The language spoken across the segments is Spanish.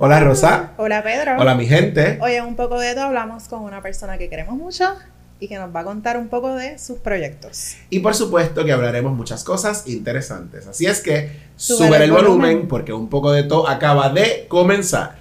Hola Rosa. Hola Pedro. Hola mi gente. Hoy en un poco de todo hablamos con una persona que queremos mucho y que nos va a contar un poco de sus proyectos. Y por supuesto que hablaremos muchas cosas interesantes. Así es que sube el volumen, volumen porque un poco de todo acaba de comenzar.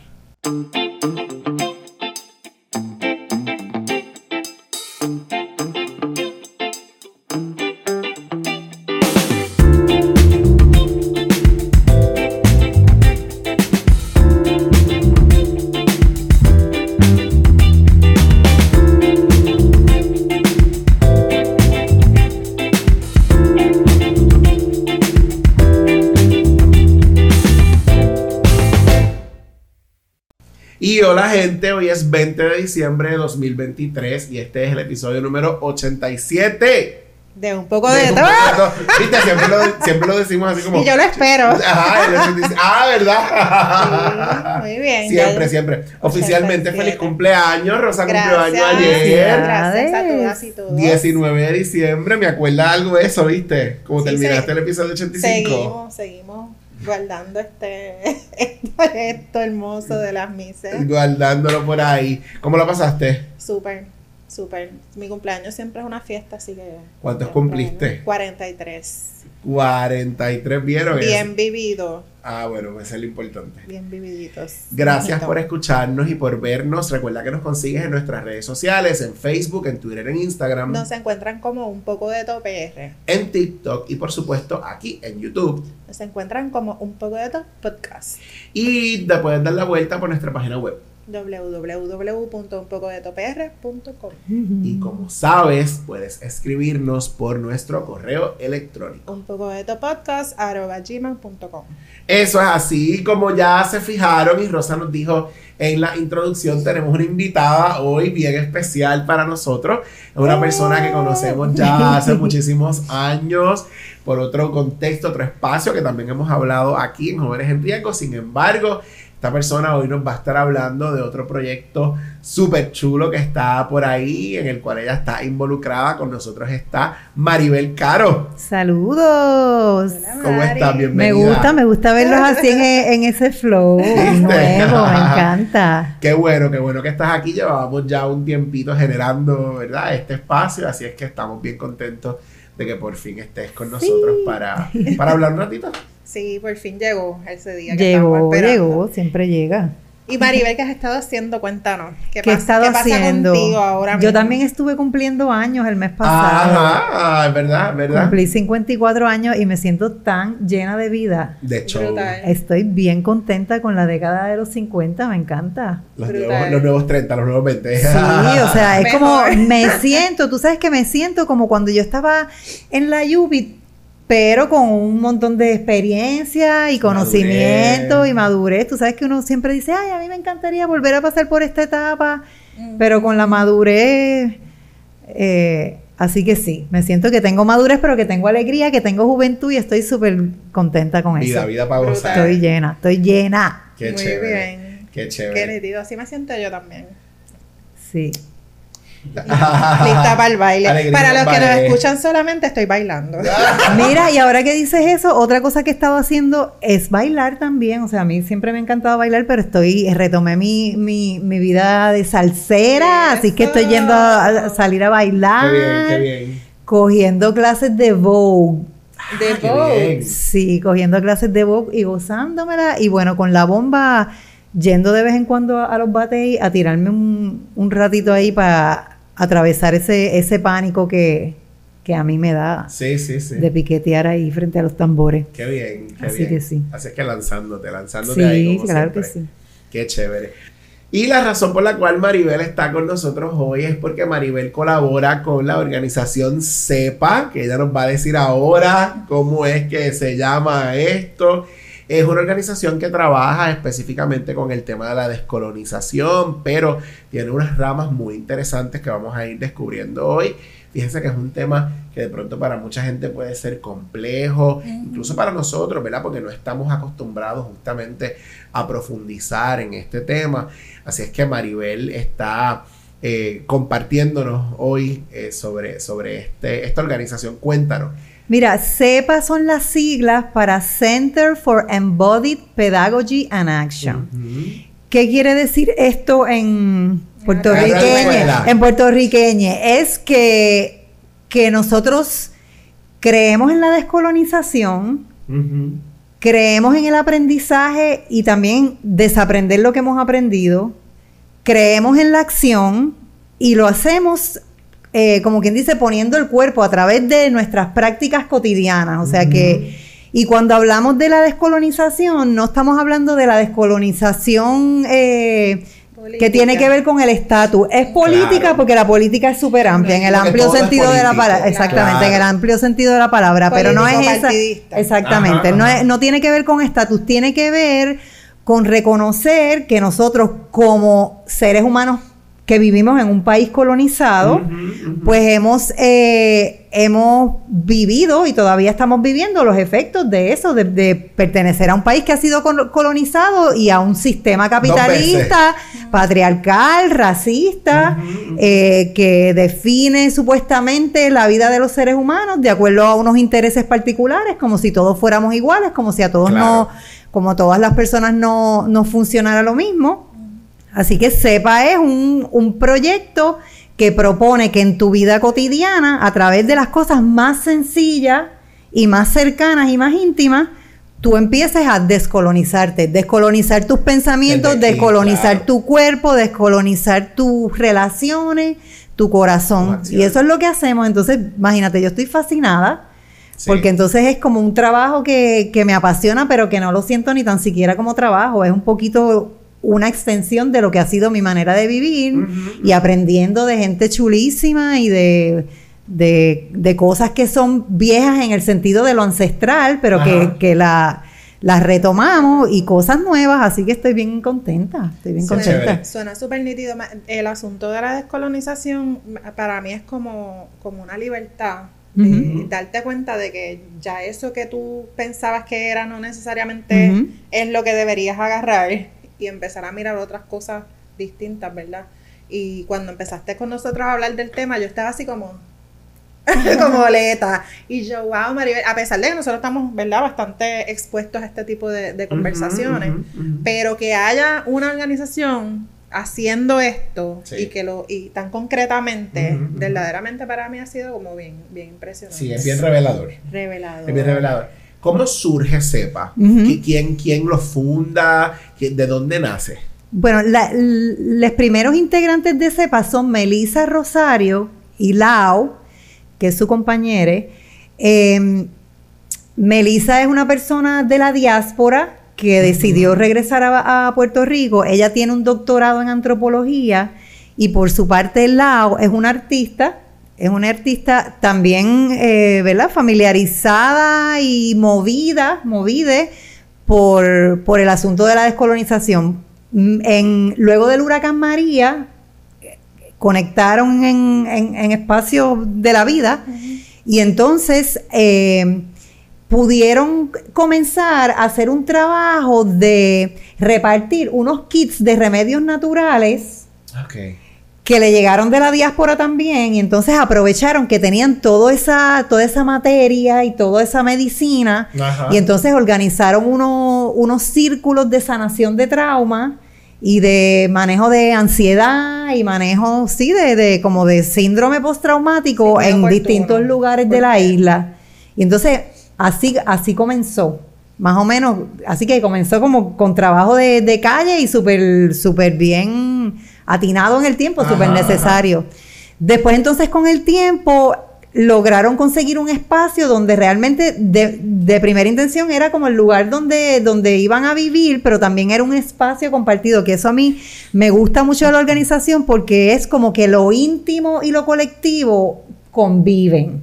Gente, hoy es 20 de diciembre de 2023 y este es el episodio número 87. De un poco de, todo. Viste, siempre lo, siempre lo, decimos así como. Y yo lo espero. Ajá, ah, ¿verdad? muy bien. Siempre, siempre. Oficialmente, feliz cumpleaños. Rosa cumplió año ayer. Gracias a todas y todos. 19 de diciembre, me acuerda algo de eso, ¿viste? Como terminaste el episodio 85. Seguimos, seguimos guardando este esto hermoso de las mises. Guardándolo por ahí. ¿Cómo lo pasaste? Súper, súper. Mi cumpleaños siempre es una fiesta, así que... ¿Cuántos cumpliste? 43. 43, ¿vieron? Bien vivido. Ah, bueno, ese es lo importante. Bien vividitos. Gracias por escucharnos y por vernos. Recuerda que nos consigues en nuestras redes sociales, en Facebook, en Twitter, en Instagram. Nos encuentran como un poco de top PR. En TikTok y por supuesto aquí en YouTube. Nos encuentran como un poco de top podcast. Y te pueden dar la vuelta por nuestra página web www.unpocodetopr.com Y como sabes, puedes escribirnos por nuestro correo electrónico. Un poco de gmail.com Eso es así, como ya se fijaron y Rosa nos dijo en la introducción, tenemos una invitada hoy bien especial para nosotros. Es una persona que conocemos ya hace muchísimos años por otro contexto, otro espacio que también hemos hablado aquí en Jóvenes en Riesgo. Sin embargo, esta persona hoy nos va a estar hablando de otro proyecto súper chulo que está por ahí, en el cual ella está involucrada. Con nosotros está Maribel Caro. Saludos. ¿Cómo estás? Bienvenida. Me gusta, me gusta verlos así en, ese flow nuevo, me encanta. Qué bueno, qué bueno que estás aquí. Llevábamos ya un tiempito generando, ¿verdad? Este espacio, así es que estamos bien contentos de que por fin estés con nosotros para, para hablar un ratito. Sí, por fin llegó ese día. Que llegó, llegó, siempre llega. Y Maribel, ¿qué has estado haciendo? Cuéntanos. ¿Qué, ¿Qué he estado haciendo? ahora Yo también estuve cumpliendo años el mes pasado. Ajá, es verdad, verdad. Cumplí 54 años y me siento tan llena de vida. De hecho, estoy bien contenta con la década de los 50, me encanta. Los, nuevos, los nuevos, 30, los nuevos 20. Sí, o sea, es como me siento, tú sabes que me siento como cuando yo estaba en la Yubi pero con un montón de experiencia y conocimiento y madurez. Tú sabes que uno siempre dice, ay, a mí me encantaría volver a pasar por esta etapa, pero con la madurez. Eh, así que sí, me siento que tengo madurez, pero que tengo alegría, que tengo juventud y estoy súper contenta con vida, eso. Vida para gozar. Estoy llena, estoy llena. Qué Muy bien. Qué chévere. Qué así me siento yo también. Sí. Lista para el baile. para los que nos escuchan solamente, estoy bailando. Mira, y ahora que dices eso, otra cosa que he estado haciendo es bailar también. O sea, a mí siempre me ha encantado bailar, pero estoy, retomé mi, mi, mi vida de salsera, así que estoy yendo a, salir a bailar. Qué bien, qué bien. Cogiendo clases de Vogue. De ah, Vogue. Sí, cogiendo clases de Vogue y gozándomela. Y bueno, con la bomba yendo de vez en cuando a, los bates a tirarme un, un ratito ahí para atravesar ese, ese pánico que, a mí me da sí, sí, sí. de piquetear ahí frente a los tambores. Qué bien, qué Así que sí. Así que lanzándote, lanzándote ahí. Como claro que sí. Qué chévere. Y la razón por la cual Maribel está con nosotros hoy es porque Maribel colabora con la organización CEPA, que ella nos va a decir ahora cómo es que se llama esto es una organización que trabaja específicamente con el tema de la descolonización, pero tiene unas ramas muy interesantes que vamos a ir descubriendo hoy. Fíjense que es un tema que de pronto para mucha gente puede ser complejo, incluso para nosotros, ¿verdad? Porque no estamos acostumbrados justamente a profundizar en este tema. Así es que Maribel está eh, compartiéndonos hoy eh, sobre, sobre este, esta organización. Cuéntanos, Mira, CEPA son las siglas para Center for Embodied Pedagogy and Action. ¿Qué quiere decir esto en puertorriqueño? En puertorriqueño es que, que nosotros creemos en la descolonización, creemos en el aprendizaje y también desaprender lo que hemos aprendido, creemos en la acción y lo hacemos eh, como quien dice, poniendo el cuerpo a través de nuestras prácticas cotidianas. O sea que, y cuando hablamos de la descolonización, no estamos hablando de la descolonización eh, que tiene que ver con el estatus. Es política porque la política es súper amplia, en el amplio sentido de la palabra. Exactamente, en el amplio sentido de la palabra, pero no es esa. Exactamente, no, no tiene que ver con estatus, tiene que ver con reconocer que nosotros como seres humanos que vivimos en un país colonizado, pues hemos, eh, hemos vivido y todavía estamos viviendo los efectos de eso, de, pertenecer a un país que ha sido colonizado y a un sistema capitalista, patriarcal, racista, eh, que define supuestamente la vida de los seres humanos de acuerdo a unos intereses particulares, como si todos fuéramos iguales, como si a todos no, como todas las personas no, no funcionara lo mismo. Así que SEPA es un, proyecto que propone que en tu vida cotidiana, a través de las cosas más sencillas y más cercanas y más íntimas, tú empieces a descolonizarte, descolonizar tus pensamientos, descolonizar tu cuerpo, descolonizar tus relaciones, tu corazón. Y eso es lo que hacemos. Entonces, imagínate, yo estoy fascinada. Porque entonces es como un trabajo que, que me apasiona, pero que no lo siento ni tan siquiera como trabajo. Es un poquito una extensión de lo que ha sido mi manera de vivir y aprendiendo de gente chulísima y de, de, cosas que son viejas en el sentido de lo ancestral, pero que, la, las retomamos y cosas nuevas, así que estoy bien contenta, estoy bien suena, contenta. Suena súper nítido. El asunto de la descolonización para mí es como, como una libertad. darte cuenta de que ya eso que tú pensabas que era no necesariamente es lo que deberías agarrar y empezar a mirar otras cosas distintas, ¿verdad? Y cuando empezaste con nosotros a hablar del tema, yo estaba así como, como boleta. Y yo, wow, Maribel, a pesar de que nosotros estamos, ¿verdad?, bastante expuestos a este tipo de, conversaciones, pero que haya una organización haciendo esto y que lo y tan concretamente verdaderamente para mí ha sido como bien bien impresionante. Sí es bien revelador. Revelador. Es bien revelador ¿Cómo surge CEPA? ¿Quién, ¿Quién lo funda? ¿De dónde nace? Bueno, los primeros integrantes de CEPA son Melissa Rosario y Lau, que es su compañera. Eh, Melissa es una persona de la diáspora que decidió regresar a, Puerto Rico. Ella tiene un doctorado en antropología y por su parte Lau es una artista es una artista también, eh, ¿verdad? Familiarizada y movida, movide por, el asunto de la descolonización. Mm, en, luego del huracán María, conectaron en, en, espacios de la vida y entonces eh, pudieron comenzar a hacer un trabajo de repartir unos kits de remedios naturales. Okay que le llegaron de la diáspora también y entonces aprovecharon que tenían toda esa, toda esa materia y toda esa medicina y entonces organizaron unos círculos de sanación de trauma y de manejo de ansiedad y manejo, sí, de, de como de síndrome postraumático en distintos lugares de la isla. Y entonces así, así comenzó. Más o menos, así que comenzó como con trabajo de, de calle y súper, súper bien atinado en el tiempo, súper necesario. Después entonces con el tiempo lograron conseguir un espacio donde realmente de, primera intención era como el lugar donde, donde iban a vivir, pero también era un espacio compartido, que eso a mí me gusta mucho de la organización porque es como que lo íntimo y lo colectivo conviven.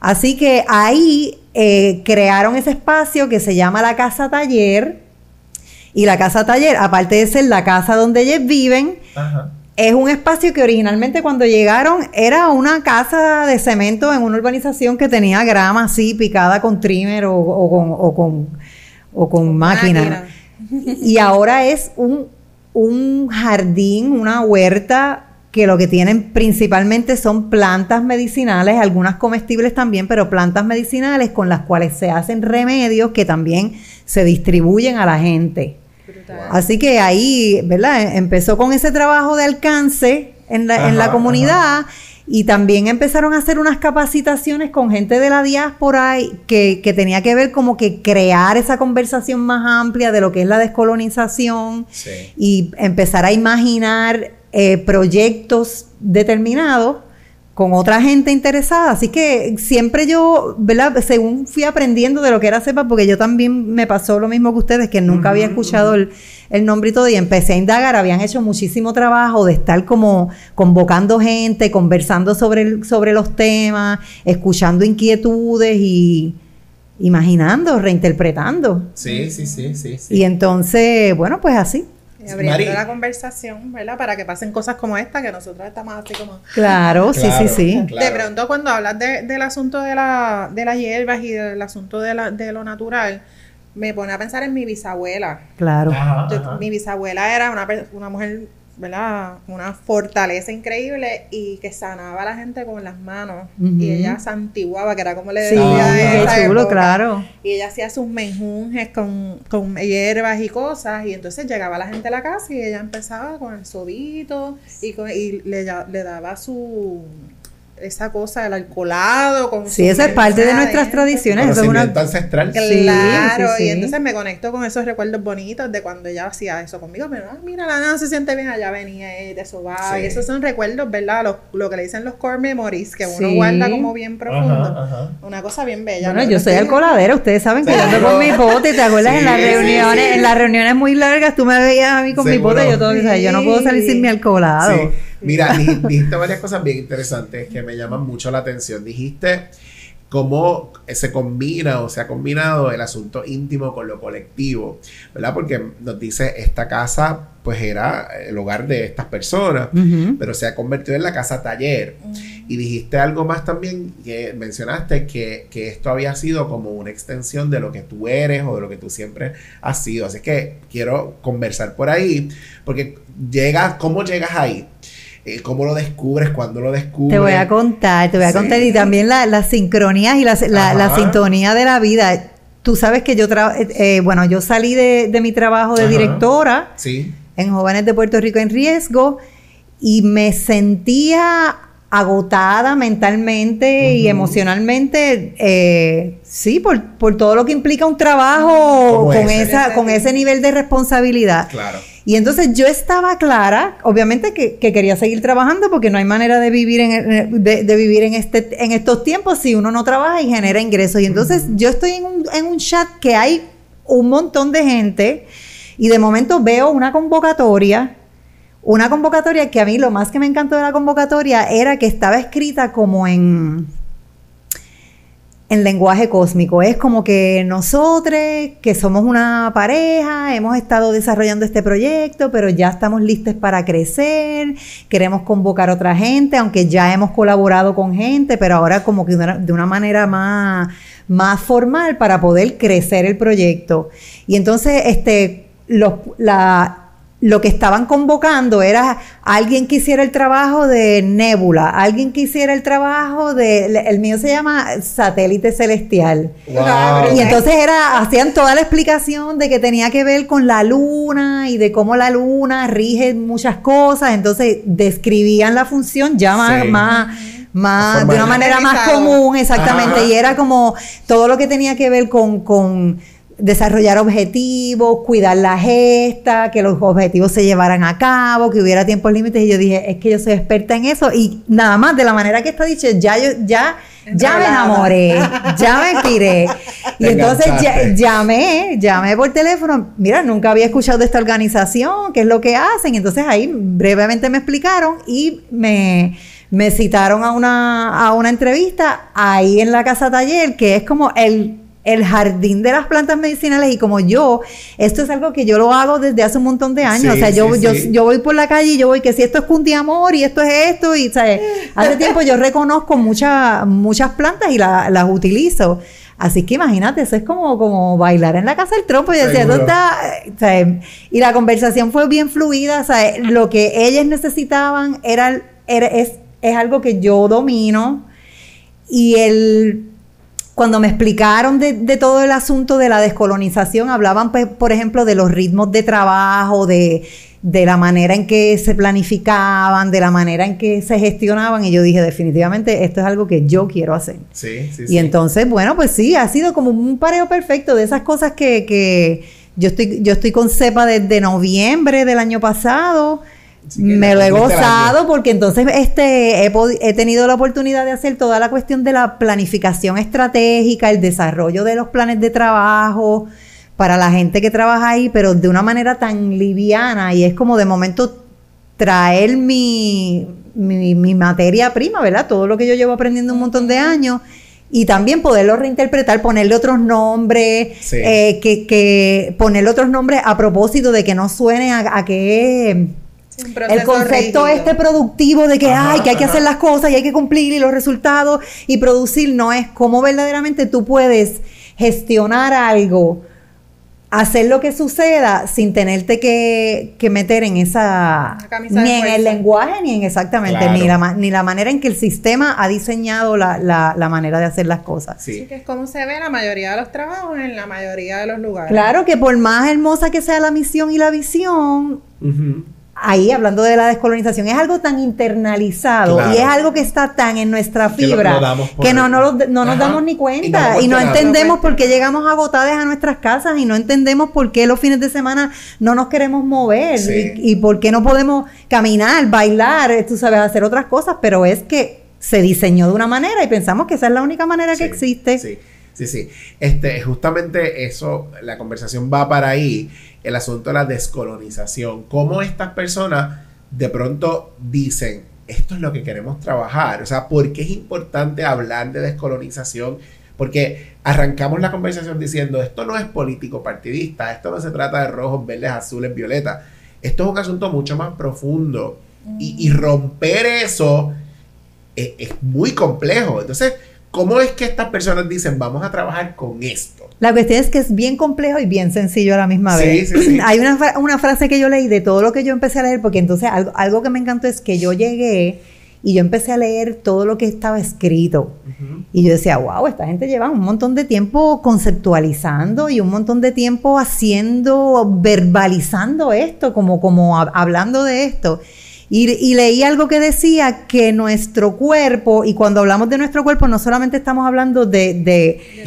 Así que ahí eh, crearon ese espacio que se llama la Casa Taller, y la casa taller, aparte de ser la casa donde ellos viven, es un espacio que originalmente cuando llegaron era una casa de cemento en una urbanización que tenía grama así picada con trimmer o, con, o con, máquina. Y ahora es un, un jardín, una huerta que lo que tienen principalmente son plantas medicinales, algunas comestibles también, pero plantas medicinales con las cuales se hacen remedios que también se distribuyen a la gente. Así que ahí, ¿verdad? Empezó con ese trabajo de alcance en la, en la comunidad. Y también empezaron a hacer unas capacitaciones con gente de la diáspora que, que, tenía que ver como que crear esa conversación más amplia de lo que es la descolonización y empezar a imaginar eh, proyectos determinados con otra gente interesada. Así que siempre yo, ¿verdad? Según fui aprendiendo de lo que era CEPA, porque yo también me pasó lo mismo que ustedes, que nunca había escuchado el, el, nombre y todo, y empecé a indagar, habían hecho muchísimo trabajo de estar como convocando gente, conversando sobre, sobre los temas, escuchando inquietudes y imaginando, reinterpretando. Sí, sí, sí, sí. sí. Y entonces, bueno, pues así abriendo la conversación, ¿verdad? Para que pasen cosas como esta, que nosotros estamos así como... Claro, sí, sí, sí. De pronto cuando hablas del asunto de, la, de las hierbas y del asunto de, la, de lo natural, me pone a pensar en mi bisabuela. Claro. Mi bisabuela era una, una mujer ¿verdad? Una fortaleza increíble y que sanaba a la gente con las manos. Y ella santiguaba, que era como le decía. Sí, chulo, claro. Y ella hacía sus menjunjes con, con hierbas y cosas. Y entonces llegaba la gente a la casa y ella empezaba con el sobito y, y le, le daba su esa cosa del alcoholado. Con sí, esa es parte de nuestras tradiciones. Eso es una ancestral. Claro, y entonces me conecto con esos recuerdos bonitos de cuando ella hacía eso conmigo. Pero, ah, mira, la nana se siente bien, allá venía ella, eso va. Y esos son recuerdos, ¿verdad? Lo, lo, que le dicen los core memories, que uno guarda como bien profundo. Una cosa bien bella. Bueno, yo soy alcoholadera, ustedes saben que yo ando con mi bote, ¿te acuerdas? en las reuniones, en las reuniones muy largas, tú me veías a mí con mi bote, yo todo, o sea, yo no puedo salir sin mi alcoholado. Mira, dijiste varias cosas bien interesantes que me llaman mucho la atención. Dijiste cómo se combina o se ha combinado el asunto íntimo con lo colectivo, ¿verdad? Porque nos dice, esta casa pues era el hogar de estas personas, pero se ha convertido en la casa taller. Y dijiste algo más también, que mencionaste que, que, esto había sido como una extensión de lo que tú eres o de lo que tú siempre has sido. Así que quiero conversar por ahí, porque llega, ¿cómo llegas ahí? Eh, ¿Cómo lo descubres? ¿Cuándo lo descubres? Te voy a contar, te voy a contar. Y también las la sincronías y la, la, sintonía de la vida. Tú sabes que yo, eh, eh, bueno, yo salí de, de mi trabajo de directora en Jóvenes de Puerto Rico en Riesgo y me sentía agotada mentalmente y emocionalmente, eh, sí, por, por, todo lo que implica un trabajo con, esa, con ese nivel de responsabilidad. Claro. Y entonces yo estaba clara, obviamente que, quería seguir trabajando porque no hay manera de vivir en, de, vivir en, este, en estos tiempos si uno no trabaja y genera ingresos. Y entonces yo estoy en un, en un chat que hay un montón de gente y de momento veo una convocatoria una convocatoria que a mí lo más que me encantó de la convocatoria era que estaba escrita como en en lenguaje cósmico. Es como que nosotros, que somos una pareja, hemos estado desarrollando este proyecto, pero ya estamos listos para crecer, queremos convocar a otra gente, aunque ya hemos colaborado con gente, pero ahora como que de una, manera más, más formal para poder crecer el proyecto. Y entonces, este, los, la, lo que estaban convocando era alguien que hiciera el trabajo de nébula, alguien que hiciera el trabajo de, el mío se llama satélite celestial. Y entonces era, hacían toda la explicación de que tenía que ver con la luna y de cómo la luna rige muchas cosas, entonces describían la función ya más, más, de una manera más común, exactamente, y era como todo lo que tenía que ver con, con desarrollar objetivos, cuidar la gesta, que los objetivos se llevaran a cabo, que hubiera tiempos límites. Y yo dije, es que yo soy experta en eso. Y nada más, de la manera que está dicho, ya yo, ya, ya me enamoré, ya me tiré. Y entonces llamé, llamé por teléfono. Mira, nunca había escuchado de esta organización, qué es lo que hacen. Entonces ahí brevemente me explicaron y me me citaron a una, a una entrevista ahí en la casa taller, que es como el el jardín de las plantas medicinales y como yo, esto es algo que yo lo hago desde hace un montón de años, o sea, yo, yo, yo voy por la calle y yo voy que si esto es cundiamor y esto es esto y, ¿sabes? Hace tiempo yo reconozco muchas muchas plantas y las utilizo. Así que imagínate, eso es como, como bailar en la casa del trompo. Y decía, ¿dónde está? Sea, y la conversación fue bien fluida. Sea, lo que ellas necesitaban era, era es, es algo que yo domino. Y el cuando me explicaron de, de, todo el asunto de la descolonización, hablaban, pues, por ejemplo, de los ritmos de trabajo, de, de, la manera en que se planificaban, de la manera en que se gestionaban, y yo dije, definitivamente, esto es algo que yo quiero hacer. Sí, sí, y entonces, bueno, pues sí, ha sido como un pareo perfecto de esas cosas que, que yo estoy, yo estoy con CEPA desde noviembre del año pasado me lo he gozado porque entonces este he, tenido la oportunidad de hacer toda la cuestión de la planificación estratégica, el desarrollo de los planes de trabajo para la gente que trabaja ahí, pero de una manera tan liviana y es como de momento traer mi, mi, materia prima, ¿verdad? Todo lo que yo llevo aprendiendo un montón de años y también poderlo reinterpretar, ponerle otros nombres, eh, que, que, ponerle otros nombres a propósito de que no suene a, a que el concepto este productivo de que, hay que hay que hacer las cosas y hay que cumplir y los resultados y producir no es cómo verdaderamente tú puedes gestionar algo, hacer lo que suceda sin tenerte que, que meter en esa ni en el lenguaje ni en exactamente ni la ni la manera en que el sistema ha diseñado la, la, manera de hacer las cosas. Sí. que es como se ve la mayoría de los trabajos en la mayoría de los lugares. Claro que por más hermosa que sea la misión y la visión, ahí hablando de la descolonización, es algo tan internalizado y es algo que está tan en nuestra fibra que, no, no, nos damos ni cuenta y no, entendemos por qué llegamos agotadas a nuestras casas y no entendemos por qué los fines de semana no nos queremos mover y, por qué no podemos caminar, bailar, tú sabes, hacer otras cosas, pero es que se diseñó de una manera y pensamos que esa es la única manera que existe. Sí, sí, sí. Este, justamente eso, la conversación va para ahí el asunto de la descolonización. Cómo estas personas de pronto dicen, esto es lo que queremos trabajar. O sea, ¿por qué es importante hablar de descolonización? Porque arrancamos la conversación diciendo, esto no es político partidista, esto no se trata de rojos, verdes, azules, violetas. Esto es un asunto mucho más profundo. Y, romper eso es, es muy complejo. Entonces, ¿cómo es que estas personas dicen, vamos a trabajar con esto? La cuestión es que es bien complejo y bien sencillo a la misma vez. Hay una, una, frase que yo leí de todo lo que yo empecé a leer, porque entonces algo, algo, que me encantó es que yo llegué y yo empecé a leer todo lo que estaba escrito. Y yo decía, wow, esta gente lleva un montón de tiempo conceptualizando y un montón de tiempo haciendo, verbalizando esto, como, como hablando de esto. Y, leí algo que decía que nuestro cuerpo, y cuando hablamos de nuestro cuerpo, no solamente estamos hablando de, de,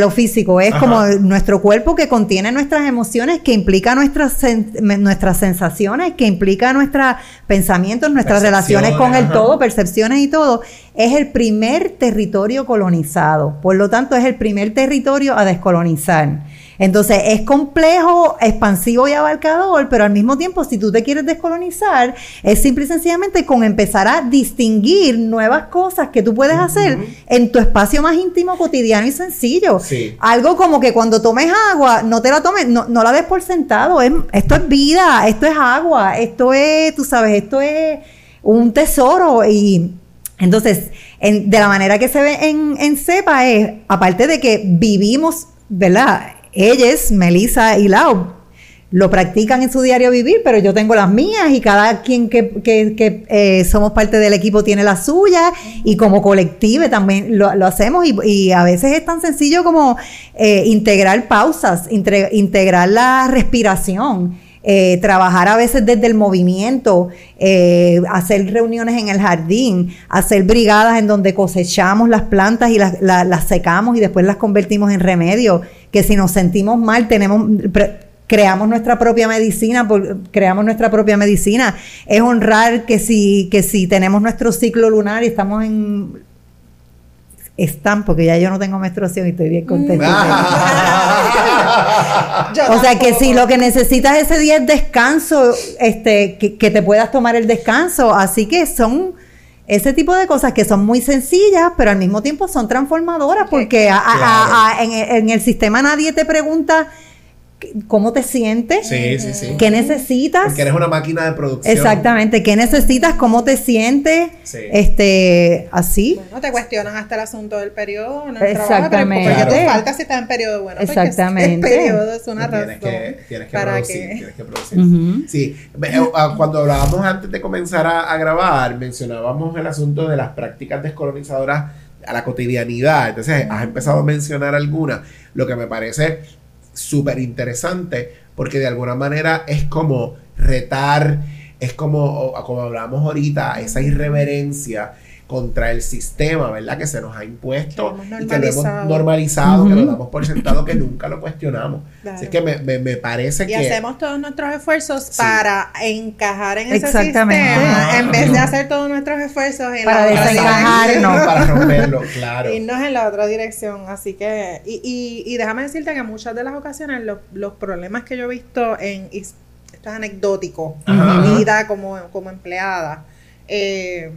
lo, físico. es como nuestro cuerpo que contiene nuestras emociones, que implica nuestras, nuestras sensaciones, que implica nuestros pensamientos, nuestras relaciones con el todo, percepciones y todo. Es el primer territorio colonizado. Por lo tanto, es el primer territorio a descolonizar. Entonces es complejo, expansivo y abarcador, pero al mismo tiempo, si tú te quieres descolonizar, es simple y sencillamente con empezar a distinguir nuevas cosas que tú puedes hacer en tu espacio más íntimo, cotidiano y sencillo. Algo como que cuando tomes agua, no te la tomes, no, la des por sentado. esto es vida, esto es agua, esto es, tú sabes, esto es un tesoro y entonces, de la manera que se ve en, en CEPA es, aparte de que vivimos, ¿verdad? Ellas, Melissa y Lau, lo practican en su diario vivir, pero yo tengo las mías y cada quien que, eh, somos parte del equipo tiene las suyas y como colective también lo, hacemos y, a veces es tan sencillo como eh, integrar pausas, integrar la respiración. Eh, trabajar a veces desde el movimiento, hacer reuniones en el jardín, hacer brigadas en donde cosechamos las plantas y las, las secamos y después las convertimos en remedio que si nos sentimos mal, tenemos creamos nuestra propia medicina, creamos nuestra propia medicina. Es honrar que si, que si tenemos nuestro ciclo lunar y estamos en están, porque ya yo no tengo menstruación y estoy bien contenta. o sea que si lo que necesitas ese día es descanso, este, que, que te puedas tomar el descanso. Así que son ese tipo de cosas que son muy sencillas, pero al mismo tiempo son transformadoras, porque en, el sistema nadie te pregunta cómo te sientes, Sí, sí, sí. qué necesitas. Porque eres una máquina de producción. Exactamente, qué necesitas, cómo te sientes, Sí. este, así. Bueno, te cuestionan hasta el asunto del periodo en el Exactamente. trabajo, pero ¿por qué Claro. te falta si estás en periodo? Bueno, Exactamente. el periodo es una tienes razón que, tienes que para producir, que... tienes que producir. Sí, eh, ah, cuando hablábamos antes de comenzar a, a grabar, mencionábamos el asunto de las prácticas descolonizadoras a la cotidianidad. Entonces, has empezado a mencionar algunas, lo que me parece súper interesante, porque de alguna manera es como retar, es como, como hablamos ahorita, esa irreverencia contra el sistema, ¿verdad? Que se nos ha impuesto Que y que lo hemos normalizado. que lo damos por sentado, que nunca lo cuestionamos. Claro. Así que me, me, me parece Y que... hacemos todos nuestros esfuerzos Sí. para encajar en ese sistema Ajá. en vez de hacer todos nuestros esfuerzos en Para la otra desencajarnos. dirección. para romperlo, claro. irnos en la otra dirección. Así que, y, y, y déjame decirte que en muchas de las ocasiones los, los problemas que yo he visto en, y esto es anecdótico, en mi vida como, como empleada, eh,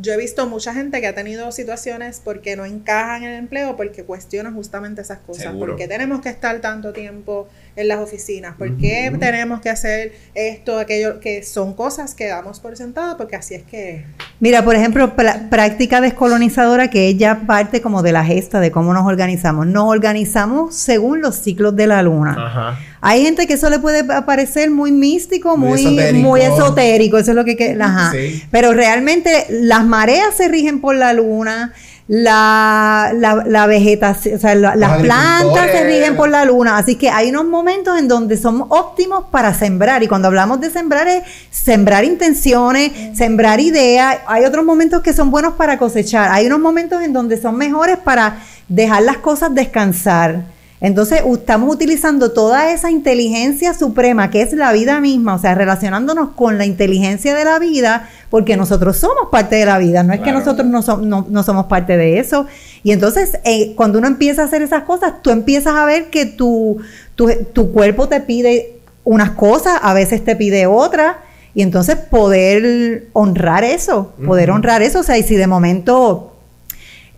yo he visto mucha gente que ha tenido situaciones porque no encajan en el empleo, porque cuestionan justamente esas cosas. Seguro. ¿Por qué tenemos que estar tanto tiempo en las oficinas? ¿Por qué tenemos que hacer esto, aquello? Que son cosas que damos por sentado, porque así es que... Mira, por ejemplo, práctica descolonizadora que es ya parte como de la gesta de cómo nos organizamos. Nos organizamos según los ciclos de la luna. Ajá. Hay gente que eso le puede parecer muy místico, Muy muy, esotérico. muy esotérico, eso es lo que... que- ajá. Sí. Pero realmente las mareas se rigen por la luna, la, la, la vegetación, o sea, la- las plantas se rigen por la luna. Así que hay unos momentos en donde somos óptimos para sembrar. Y cuando hablamos de sembrar es sembrar intenciones, sembrar ideas. Hay otros momentos que son buenos para cosechar. Hay unos momentos en donde son mejores para dejar las cosas descansar. Entonces, estamos utilizando toda esa inteligencia suprema que es la vida misma, o sea, relacionándonos con la inteligencia de la vida, porque nosotros somos parte de la vida, no es que nosotros no, som- no- no somos parte de eso. Y entonces, eh, cuando uno empieza a hacer esas cosas, tú empiezas a ver que tu, tu, tu cuerpo te pide unas cosas, a veces te pide otras, y entonces poder honrar eso, poder honrar eso, o sea, y si de momento...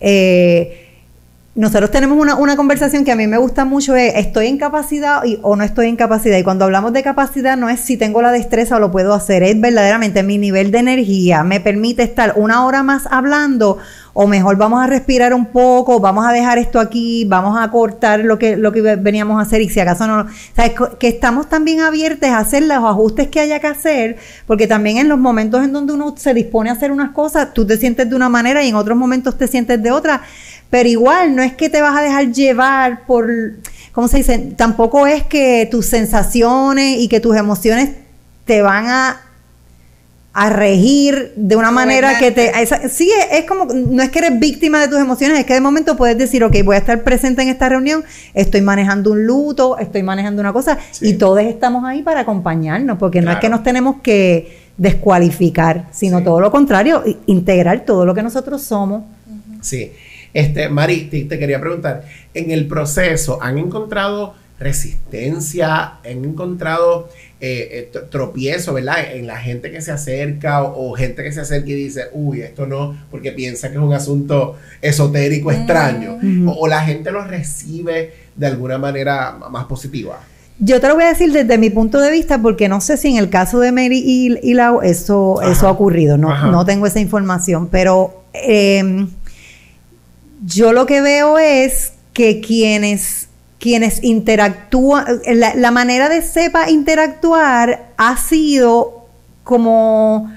Eh, nosotros tenemos una, una conversación que a mí me gusta mucho, es estoy en capacidad y, o no estoy en capacidad. Y cuando hablamos de capacidad no es si tengo la destreza o lo puedo hacer, es verdaderamente mi nivel de energía, me permite estar una hora más hablando o mejor vamos a respirar un poco, vamos a dejar esto aquí, vamos a cortar lo que, lo que veníamos a hacer y si acaso no... ¿sabes? Que estamos también abiertos a hacer los ajustes que haya que hacer, porque también en los momentos en donde uno se dispone a hacer unas cosas, tú te sientes de una manera y en otros momentos te sientes de otra. Pero igual, no es que te vas a dejar llevar por, ¿cómo se dice? Tampoco es que tus sensaciones y que tus emociones te van a, a regir de una manera que te... esa- sí, es, es como, no es que eres víctima de tus emociones, es que de momento puedes decir, ok, voy a estar presente en esta reunión, estoy manejando un luto, estoy manejando una cosa, Sí. y todos estamos ahí para acompañarnos, porque no es que nos tenemos que descualificar, sino Sí. todo lo contrario, integrar todo lo que nosotros somos. Sí. Este, Mari, te, te quería preguntar, en el proceso, ¿han encontrado resistencia? ¿Han encontrado eh, eh, tro- tropiezo, verdad? En la gente que se acerca o, o gente que se acerca y dice, uy, esto no, porque piensa que es un asunto esotérico, extraño. Ujú. o, o la gente lo recibe de alguna manera más positiva. Yo te lo voy a decir desde mi punto de vista, porque no sé si en el caso de Mary y, y Lau eso, Ajá. eso ha ocurrido, no, Ajá. no tengo esa información, pero eh, yo lo que veo es que quienes, quienes interactúan, la, la manera de sepa interactuar ha sido como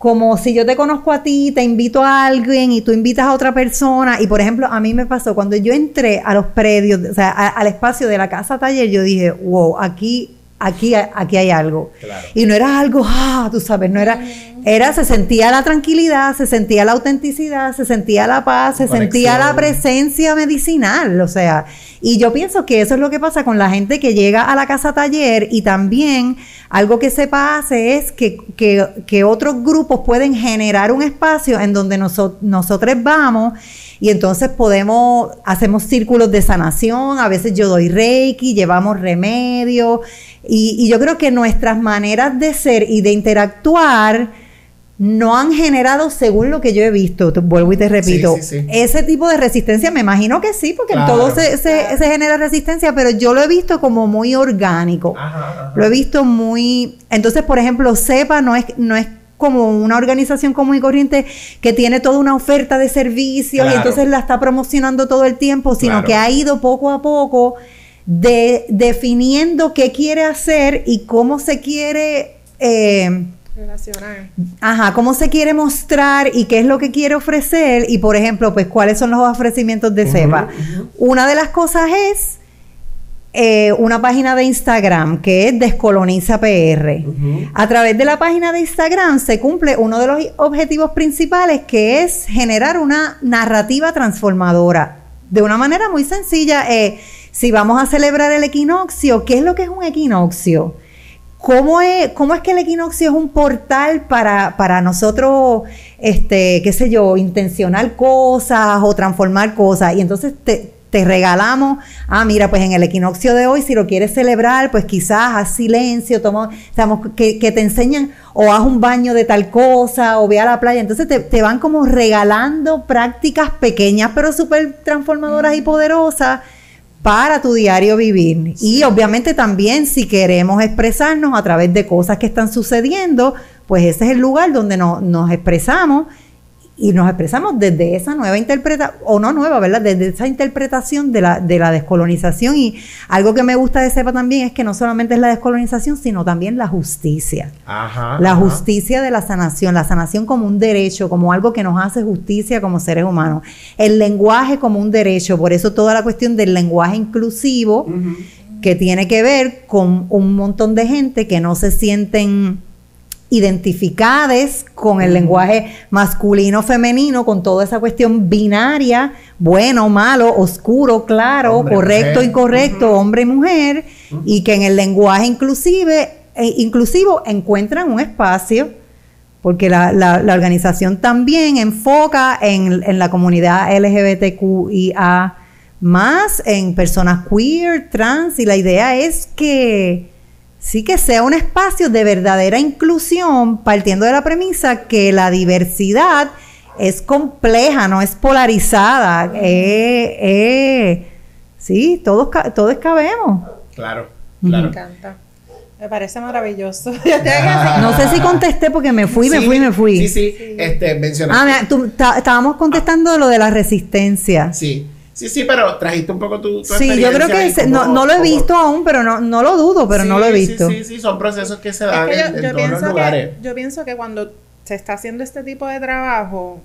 como si yo te conozco a ti, te invito a alguien y tú invitas a otra persona. Y por ejemplo, a mí me pasó cuando yo entré a los predios, o sea, al espacio de la casa taller, yo dije, wow, aquí, aquí, aquí hay algo. Claro. Y no era algo, ah, tú sabes, no era, era, se sentía la tranquilidad, se sentía la autenticidad, se sentía la paz, se Conexión. sentía la presencia medicinal, o sea, y yo pienso que eso es lo que pasa con la gente que llega a la casa taller y también algo que se hace es que, que, que otros grupos pueden generar un espacio en donde noso- nosotros vamos y entonces podemos, hacemos círculos de sanación, a veces yo doy reiki, llevamos remedios y, y yo creo que nuestras maneras de ser y de interactuar no han generado, según lo que yo he visto, vuelvo y te repito, ese tipo de resistencia, me imagino que sí, porque en todo se, genera resistencia, pero yo lo he visto como muy orgánico. Lo he visto muy... Entonces, por ejemplo, CEPA no es, no es como una organización común y corriente que tiene toda una oferta de servicios y entonces la está promocionando todo el tiempo, sino que ha ido poco a poco de, definiendo qué quiere hacer y cómo se quiere... Eh, Relacionar. Ajá, cómo se quiere mostrar y qué es lo que quiere ofrecer y, por ejemplo, pues cuáles son los ofrecimientos de CEPA. Una de las cosas es eh, una página de Instagram que es Descoloniza PR. A través de la página de Instagram se cumple uno de los objetivos principales que es generar una narrativa transformadora. De una manera muy sencilla, eh, si vamos a celebrar el equinoccio, ¿qué es lo que es un equinoccio? ¿Cómo es, ¿Cómo es que el equinoccio es un portal para, para nosotros, este, qué sé yo, intencionar cosas o transformar cosas? Y entonces te, te regalamos, ah, mira, pues en el equinoccio de hoy, si lo quieres celebrar, pues quizás haz silencio, toma, que, que, te enseñan, o haz un baño de tal cosa, o ve a la playa. Entonces te, te van como regalando prácticas pequeñas, pero súper transformadoras y poderosas para tu diario vivir. Y obviamente también si queremos expresarnos a través de cosas que están sucediendo, pues ese es el lugar donde nos expresamos y nos expresamos desde esa nueva interpretación, o no nueva, ¿verdad? Desde esa interpretación de la, de la descolonización. Y algo que me gusta de CEPA también es que no solamente es la descolonización, sino también la justicia. la justicia de la sanación, la sanación como un derecho, como algo que nos hace justicia como seres humanos. El lenguaje como un derecho, por eso toda la cuestión del lenguaje inclusivo, que tiene que ver con un montón de gente que no se sienten identificadas con el lenguaje masculino, femenino, con toda esa cuestión binaria, bueno, malo, oscuro, claro, correcto, incorrecto, hombre y mujer, y que en el lenguaje inclusive, eh, inclusivo encuentran un espacio, porque la, la, organización también enfoca en, en la comunidad LGBTQIA más, en personas queer, trans, y la idea es que sí que sea un espacio de verdadera inclusión, partiendo de la premisa que la diversidad es compleja, no es polarizada. Eh, eh, sí, todos, todos cabemos. Claro, claro. Me encanta. Me parece maravilloso. no sé si contesté porque me fui, me fui, me fui. Sí, sí, este, mencionaste. Ah, tú, estábamos contestando lo de la resistencia. Sí. Sí, sí, pero trajiste un poco tu, tu Sí, yo creo que no, no, lo he visto aún, pero no, no lo dudo, pero no lo he visto. Sí, sí, sí, son procesos que se dan en, todos los lugares. yo pienso que cuando se está haciendo este tipo de trabajo,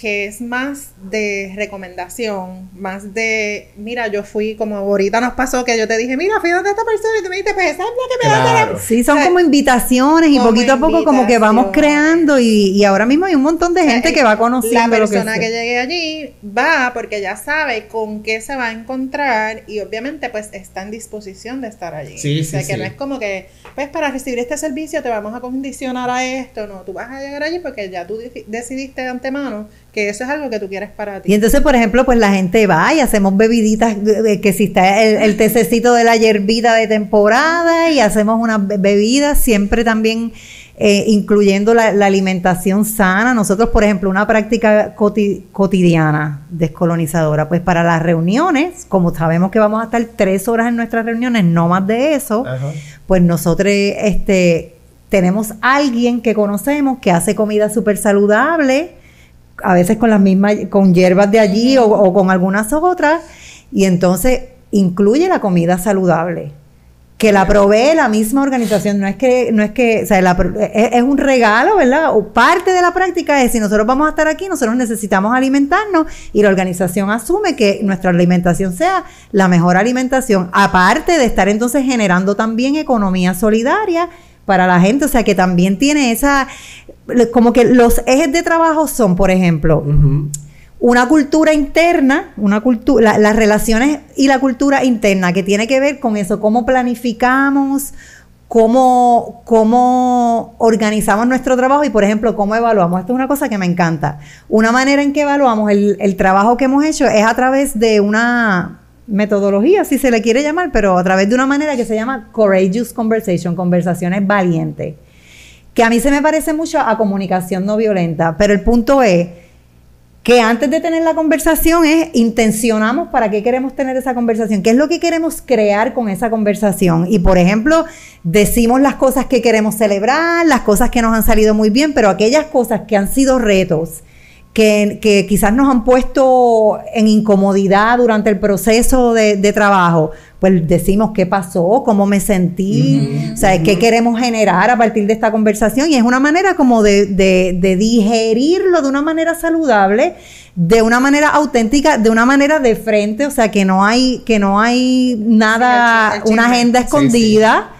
que es más de recomendación, más de, mira, yo fui, como ahorita nos pasó, que yo te dije, mira, fui donde esta persona y tú me dijiste, pues esa es la que me da Sí, son como invitaciones y poquito a poco como que vamos creando y, y, ahora mismo hay un montón de gente que va conociendo. La persona que, llegue allí va porque ya sabe con qué se va a encontrar y obviamente pues está en disposición de estar allí. Sí, o sea, que no es como que, pues para recibir este servicio te vamos a condicionar a esto, no, tú vas a llegar allí porque ya tú decidiste de antemano que eso es algo que tú quieres para ti. Y entonces, por ejemplo, pues la gente va y hacemos bebiditas, que si está el, el tececito de la hierbita de temporada y hacemos unas bebidas, siempre también eh, incluyendo la, alimentación sana. Nosotros, por ejemplo, una práctica cotidiana descolonizadora, pues para las reuniones, como sabemos que vamos a estar tres horas en nuestras reuniones, no más de eso, pues nosotros este, tenemos alguien que conocemos que hace comida súper saludable a veces con las mismas, con hierbas de allí o, con algunas otras, y entonces incluye la comida saludable que la provee la misma organización, no es que, no es que, o sea, es, un regalo, ¿verdad? O parte de la práctica es si nosotros vamos a estar aquí, nosotros necesitamos alimentarnos y la organización asume que nuestra alimentación sea la mejor alimentación, aparte de estar entonces generando también economía solidaria para la gente, o sea que también tiene esa, como que los ejes de trabajo son, por ejemplo, una cultura interna, una cultura, las relaciones y la cultura interna que tiene que ver con eso, cómo planificamos, cómo, cómo organizamos nuestro trabajo y, por ejemplo, cómo evaluamos. Esto es una cosa que me encanta. Una manera en que evaluamos el, el trabajo que hemos hecho es a través de una metodología, si se le quiere llamar, pero a través de una manera que se llama Courageous Conversation, conversaciones valientes. que a mí se me parece mucho a comunicación no violenta, pero el punto es que antes de tener la conversación es intencionamos para qué queremos tener esa conversación, qué es lo que queremos crear con esa conversación. Y por ejemplo, decimos las cosas que queremos celebrar, las cosas que nos han salido muy bien, pero aquellas cosas que han sido retos, que, que quizás nos han puesto en incomodidad durante el proceso de, de trabajo, pues decimos qué pasó, cómo me sentí, o sea, qué queremos generar a partir de esta conversación. Y es una manera como de, de, digerirlo de una manera saludable, de una manera auténtica, de una manera de frente, o sea, que no hay, que no hay nada, una agenda escondida.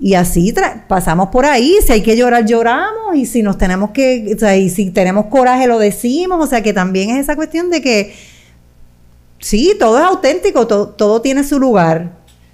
Y así pasamos por ahí, si hay que llorar, lloramos, y si nos tenemos que, o sea, y si tenemos coraje, lo decimos, o sea, que también es esa cuestión de que Sí, todo es auténtico, todo, tiene su lugar.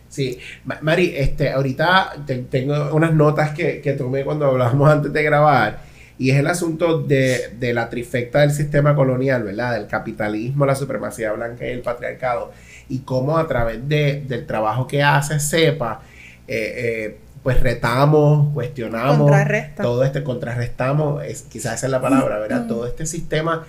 Sí, Mari, este, ahorita tengo unas notas que, que tomé cuando hablábamos antes de grabar, y es el asunto de, la trifecta del sistema colonial, ¿verdad? Del capitalismo, la supremacía blanca y el patriarcado, y cómo a través del trabajo que hace CEPA, eh, eh, pues retamos, cuestionamos, todo este, contrarrestamos, es, quizás esa es la palabra, ¿verdad? Todo este sistema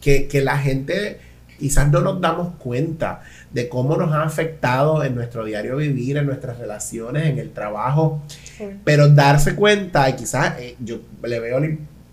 que, que la gente quizás no nos damos cuenta de cómo nos ha afectado en nuestro diario vivir, en nuestras relaciones, en el trabajo, pero darse cuenta, y quizás eh, yo le veo,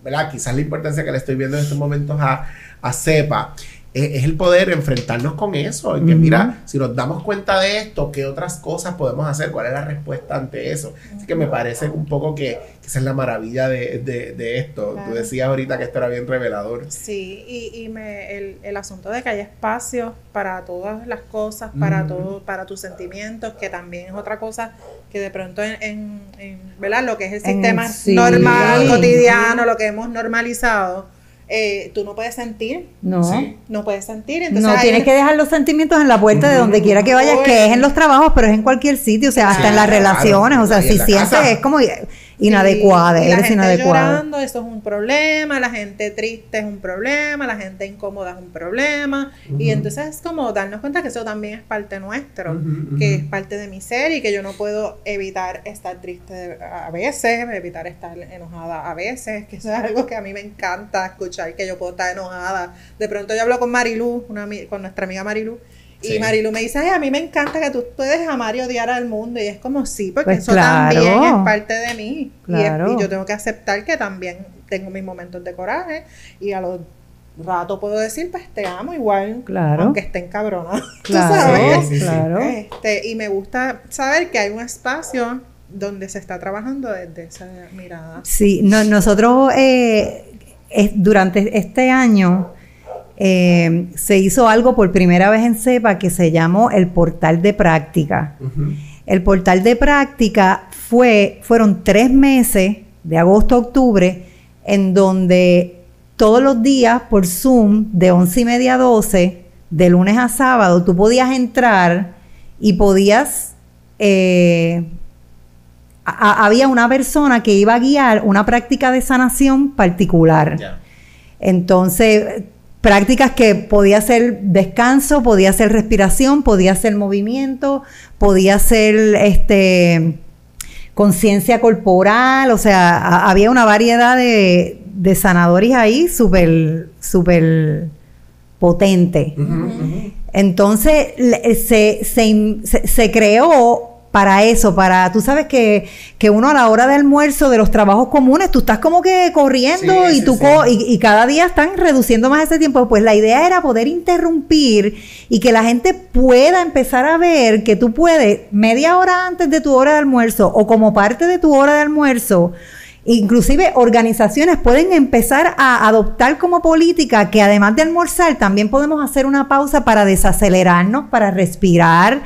¿verdad? quizás la importancia que le estoy viendo en estos momentos a, a CEPA, es, el poder enfrentarnos con eso. Y que mira, si nos damos cuenta de esto, ¿qué otras cosas podemos hacer? ¿Cuál es la respuesta ante eso? Así que me parece un poco que, esa es la maravilla de, de, esto. Tú decías ahorita que esto era bien revelador. Sí, y, y me, el, el, asunto de que haya espacio para todas las cosas, para todo, para tus sentimientos, que también es otra cosa que de pronto en, en, ¿verdad? Lo que es el sistema normal, cotidiano, lo que hemos normalizado eh, tú no puedes sentir. No. No puedes sentir. Entonces no, tienes que dejar los sentimientos en la puerta de donde quiera que vayas, que es en los trabajos, pero es en cualquier sitio, o sea, hasta en las relaciones, o sea, si sientes, es como inadecuada, y, la gente llorando, eso es un problema, la gente triste es un problema, la gente incómoda es un problema, y entonces es como darnos cuenta que eso también es parte nuestro, que es parte de mi ser y que yo no puedo evitar estar triste a veces, evitar estar enojada a veces, que eso es algo que a mí me encanta escuchar, que yo puedo estar enojada. De pronto yo hablo con Marilu, una, con nuestra amiga Marilu, y Marilu me dice, Ay, a mí me encanta que tú puedes amar y odiar al mundo. Y es como, sí, porque pues eso también es parte de mí. Y, yo tengo que aceptar que también tengo mis momentos de coraje. Y a los ratos puedo decir, pues te amo igual. Claro. Aunque estén cabronas. Claro, claro. Este, y me gusta saber que hay un espacio donde se está trabajando desde esa mirada. Sí, nosotros eh, durante este año eh, se hizo algo por primera vez en CEPA que se llamó el portal de práctica. El portal de práctica fue, fueron tres meses, de agosto a octubre, en donde todos los días por Zoom, de once y media a 12, de lunes a sábado, tú podías entrar y podías... Eh, había una persona que iba a guiar una práctica de sanación particular. Entonces, prácticas que podía ser descanso, podía ser respiración, podía ser movimiento, podía ser este conciencia corporal, o sea, había una variedad de, sanadores ahí súper, súper potente. Entonces se, se, se, creó para eso, para, tú sabes que, que, uno a la hora de almuerzo de los trabajos comunes, tú estás como que corriendo y, tú y, cada día están reduciendo más ese tiempo. Pues la idea era poder interrumpir y que la gente pueda empezar a ver que tú puedes media hora antes de tu hora de almuerzo o como parte de tu hora de almuerzo, Inclusive organizaciones pueden empezar a adoptar como política que además de almorzar también podemos hacer una pausa para desacelerarnos, para respirar,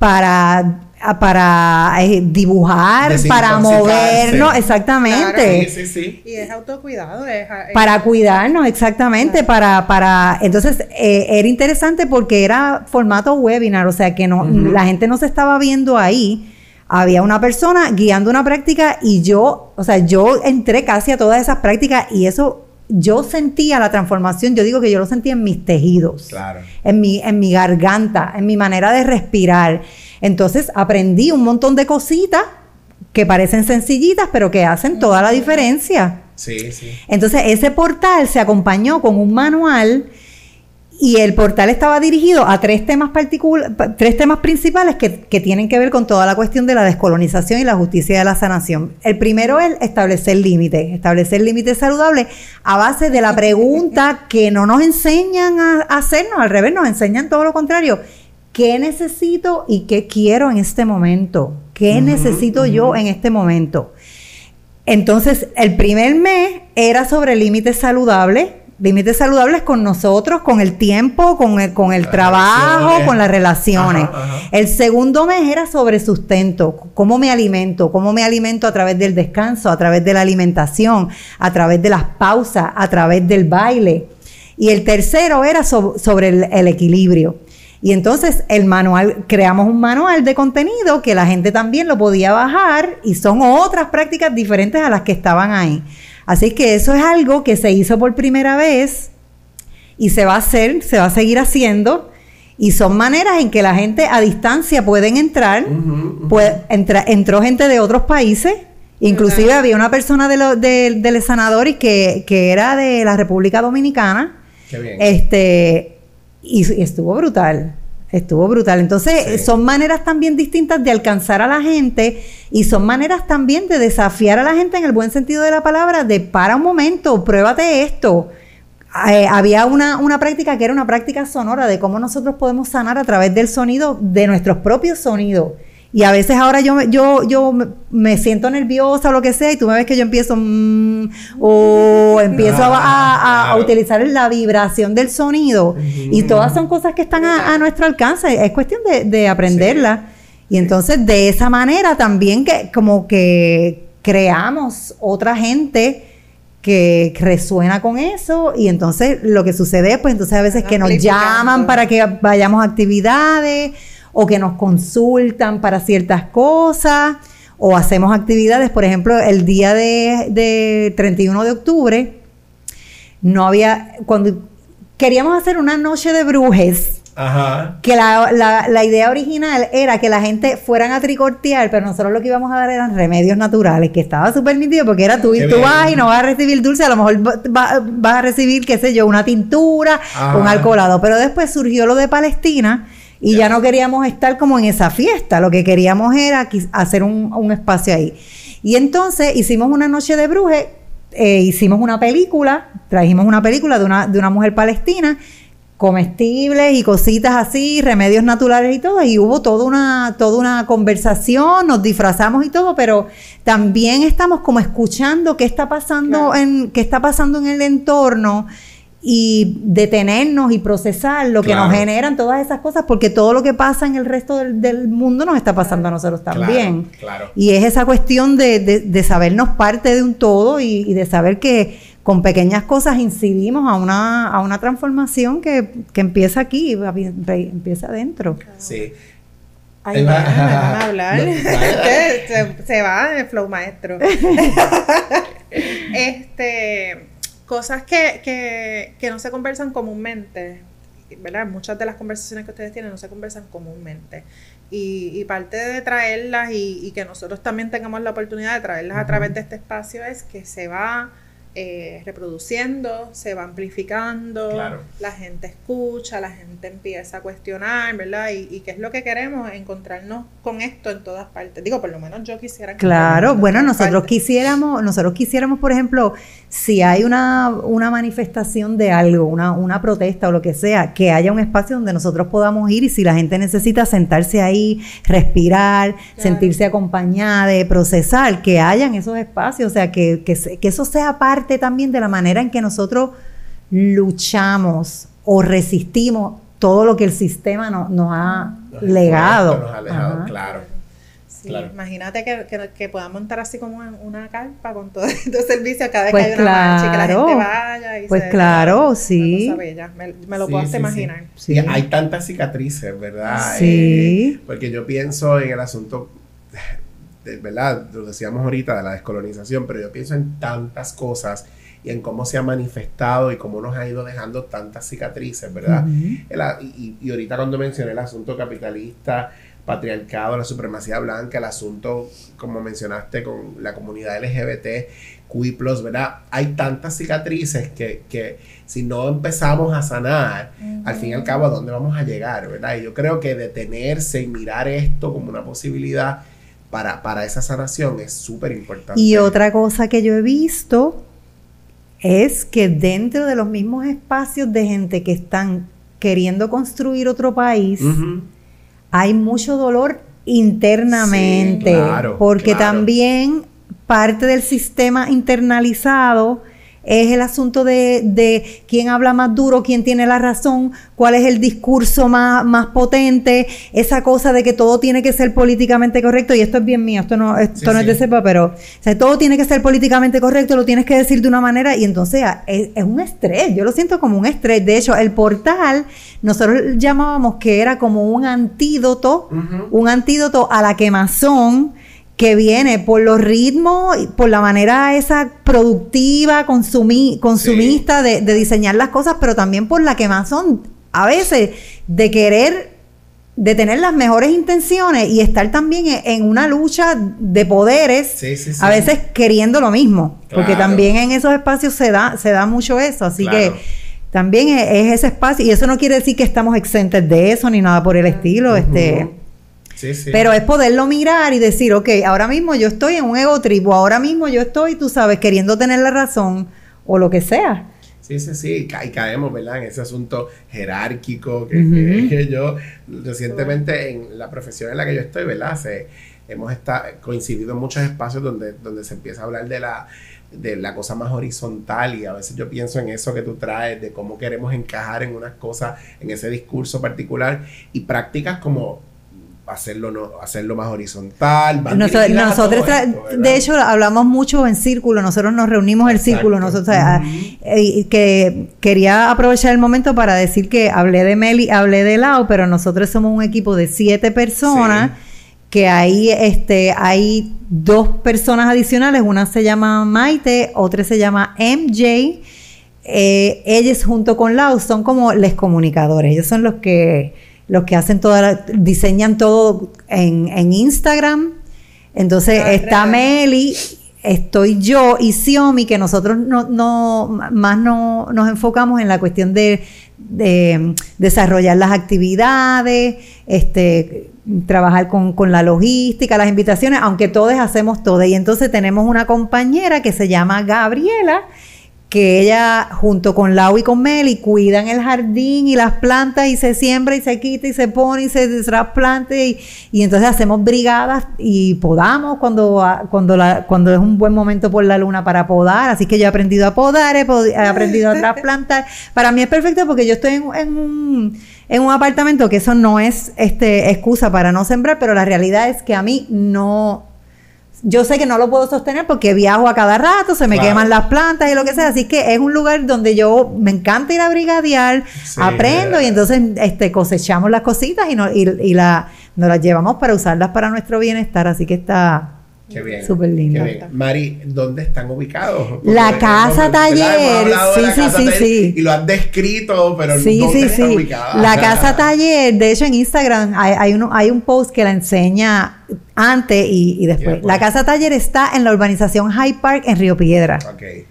para para eh, dibujar, para movernos, exactamente. sí, sí, sí. Y es autocuidado. Es, para cuidarnos, exactamente, para, para, entonces eh, era interesante porque era formato webinar, o sea que no, la gente no se estaba viendo ahí. Había una persona guiando una práctica y yo, o sea, yo entré casi a todas esas prácticas y eso yo sentía la transformación, yo digo que yo lo sentía en mis tejidos, en, mi, en mi garganta, en mi manera de respirar. Entonces aprendí un montón de cositas que parecen sencillitas, pero que hacen toda la diferencia. Sí, sí. Entonces, ese portal se acompañó con un manual y el portal estaba dirigido a tres temas tres temas principales que, tienen que ver con toda la cuestión de la descolonización y la justicia de la sanación. El primero es establecer límites, establecer límites saludables a base de la pregunta que no nos enseñan a, hacernos, al revés, nos enseñan todo lo contrario. ¿Qué necesito y qué quiero en este momento? ¿Qué necesito yo en este momento? Entonces, el primer mes era sobre límites saludables límites saludables con nosotros, con el tiempo, con el, con el trabajo, con las relaciones. El segundo mes era sobre sustento, cómo me alimento, cómo me alimento a través del descanso, a través de la alimentación, a través de las pausas, a través del baile. Y el tercero era sobre el, equilibrio. Y entonces el manual, creamos un manual de contenido que la gente también lo podía bajar y son otras prácticas diferentes a las que estaban ahí. Así que eso es algo que se hizo por primera vez y se va a hacer, se va a seguir haciendo. Y son maneras en que la gente a distancia pueden entrar. entró gente de otros países. Inclusive había una persona de lo, de, que, que, era de la República Dominicana. Qué bien. Este, y estuvo brutal. Estuvo brutal. Entonces, son maneras también distintas de alcanzar a la gente y son maneras también de desafiar a la gente en el buen sentido de la palabra, de para un momento, pruébate esto. Eh, había una, una práctica que era una práctica sonora de cómo nosotros podemos sanar a través del sonido, de nuestros propios sonidos. Y a veces ahora yo, yo, yo me siento nerviosa o lo que sea y tú me ves que yo empiezo mm, o empiezo a, utilizar la vibración del sonido. Y todas son cosas que están a, nuestro alcance. Es cuestión de, de aprenderla. Y entonces de esa manera también que como que creamos otra gente que resuena con eso y entonces lo que sucede pues entonces a veces que nos llaman para que vayamos a actividades o que nos consultan para ciertas cosas o hacemos actividades, por ejemplo, el día de, 31 de octubre, no había, cuando queríamos hacer una noche de brujes, que la, idea original era que la gente fueran a tricortear, pero nosotros lo que íbamos a dar eran remedios naturales, que estaba súper nítido porque era tú, tú vas y no vas a recibir dulce, a lo mejor vas a recibir, qué sé yo, una tintura, un alcoholado, pero después surgió lo de Palestina y ya no queríamos estar como en esa fiesta, lo que queríamos era hacer un, espacio ahí. Y entonces hicimos una noche de bruje, eh, hicimos una película, trajimos una película de una, de una mujer palestina, comestibles y cositas así, remedios naturales y todo, y hubo toda una, toda una conversación, nos disfrazamos y todo, pero también estamos como escuchando qué está pasando en, qué está pasando en el entorno y detenernos y procesar lo que nos generan todas esas cosas, porque todo lo que pasa en el resto del, mundo nos está pasando a nosotros también. Y es esa cuestión de, de, sabernos parte de un todo y, de saber que con pequeñas cosas incidimos a una, a una transformación que, empieza aquí, empieza adentro. Sí. Ay, va, a hablar. se, se va el flow maestro. este cosas que, no se conversan comúnmente, ¿verdad? Muchas de las conversaciones que ustedes tienen no se conversan comúnmente. Y, parte de traerlas y, que nosotros también tengamos la oportunidad de traerlas a través de este espacio es que se va eh, reproduciendo, se va amplificando, la gente escucha, la gente empieza a cuestionar, ¿verdad? Y, qué es lo que queremos, encontrarnos con esto en todas partes. Digo, por lo menos yo quisiera. Claro, bueno, nosotros quisiéramos, nosotros quisiéramos, por ejemplo, si hay una, una manifestación de algo, una, una protesta o lo que sea, que haya un espacio donde nosotros podamos ir y si la gente necesita sentarse ahí, respirar, sentirse acompañada, procesar, que hayan esos espacios, o sea, que, que, que eso sea parte también de la manera en que nosotros luchamos o resistimos todo lo que el sistema nos ha legado. claro. Imagínate que, que, podamos montar así como en una carpa con todo este servicio cada vez que pues hay una marcha y que la gente vaya y Pues claro, sí. Me, lo puedo imaginar. hay tantas cicatrices, ¿verdad? Sí. Eh, porque yo pienso en el asunto ¿verdad? Lo decíamos ahorita de la descolonización, pero yo pienso en tantas cosas y en cómo se ha manifestado y cómo nos ha ido dejando tantas cicatrices, ¿verdad? y, ahorita cuando mencioné el asunto capitalista, patriarcado, la supremacía blanca, el asunto, como mencionaste, con la comunidad LGBT, QI+, ¿verdad? Hay tantas cicatrices que, que si no empezamos a sanar, al fin y al cabo, ¿a dónde vamos a llegar, verdad? Y yo creo que detenerse y mirar esto como una posibilidad para, para esa sanación es súper importante. Y otra cosa que yo he visto es que dentro de los mismos espacios de gente que están queriendo construir otro país, hay mucho dolor internamente, porque también parte del sistema internalizado es el asunto de, de, quién habla más duro, quién tiene la razón, cuál es el discurso más, más potente, esa cosa de que todo tiene que ser políticamente correcto, y esto es bien mío, esto no, esto no es de sepa, pero todo tiene que ser políticamente correcto, lo tienes que decir de una manera, y entonces ah, es, un estrés, yo lo siento como un estrés. De hecho, el portal, nosotros llamábamos que era como un antídoto, un antídoto a la quemazón que viene por los ritmos, por la manera esa productiva, consumista de, diseñar las cosas, pero también por la que más son a veces de querer, de tener las mejores intenciones y estar también en, una lucha de poderes, a veces queriendo lo mismo, porque también en esos espacios se da, se da mucho eso, así que también es, ese espacio, y eso no quiere decir que estamos exentos de eso ni nada por el estilo, este pero es poderlo mirar y decir, ok, ahora mismo yo estoy en un ego trip, o ahora mismo yo estoy, tú sabes, queriendo tener la razón, o lo que sea. Sí, sí, sí, y caemos, ¿verdad? En ese asunto jerárquico que, yo recientemente en la profesión en la que yo estoy, ¿verdad? Se, hemos coincidido en muchos espacios donde, donde se empieza a hablar de la, de la cosa más horizontal y a veces yo pienso en eso que tú traes, de cómo queremos encajar en unas cosas, en ese discurso particular y prácticas como hacerlo, no, hacerlo más horizontal. nosotros, de hecho, hablamos mucho en círculo, nosotros nos reunimos en círculo, nosotros, eh, que quería aprovechar el momento para decir que hablé de Meli, hablé de Lau, pero nosotros somos un equipo de siete personas. que ahí este, hay dos personas adicionales, una se llama Maite, otra se llama MJ, eh, ellos junto con Lau son como les comunicadores, ellos son los que los que hacen toda diseñan todo en, Instagram. Entonces está Meli, estoy yo y Xiomi, que nosotros no, no más no, nos enfocamos en la cuestión de, desarrollar las actividades, este, trabajar con, con, la logística, las invitaciones, aunque todos hacemos todo. Y entonces tenemos una compañera que se llama Gabriela, que ella junto con Lau y con Meli cuidan el jardín y las plantas y se siembra y se quita y se pone y se trasplante y, y entonces hacemos brigadas y podamos cuando, cuando, la, cuando es un buen momento por la luna para podar, así que yo he aprendido a podar, he, aprendido a trasplantar. Para mí es perfecto porque yo estoy en, en un en un apartamento que eso no es este excusa para no sembrar, pero la realidad es que a mí no yo sé que no lo puedo sostener porque viajo a cada rato, se me queman las plantas y lo que sea, así que es un lugar donde yo me encanta ir a brigadear, aprendo y entonces este, cosechamos las cositas y, no, y, la, nos las llevamos para usarlas para nuestro bienestar, así que está Qué bien. Súper lindo. Mari, ¿dónde están ubicados? la casa taller. Sí, sí, sí, sí. Y lo has descrito, pero sí, ¿dónde sí, sí. La casa taller, de hecho en Instagram hay, hay, uno, hay un post que la enseña antes y, después. La casa taller está en la urbanización High Park en Río Piedra. Okay.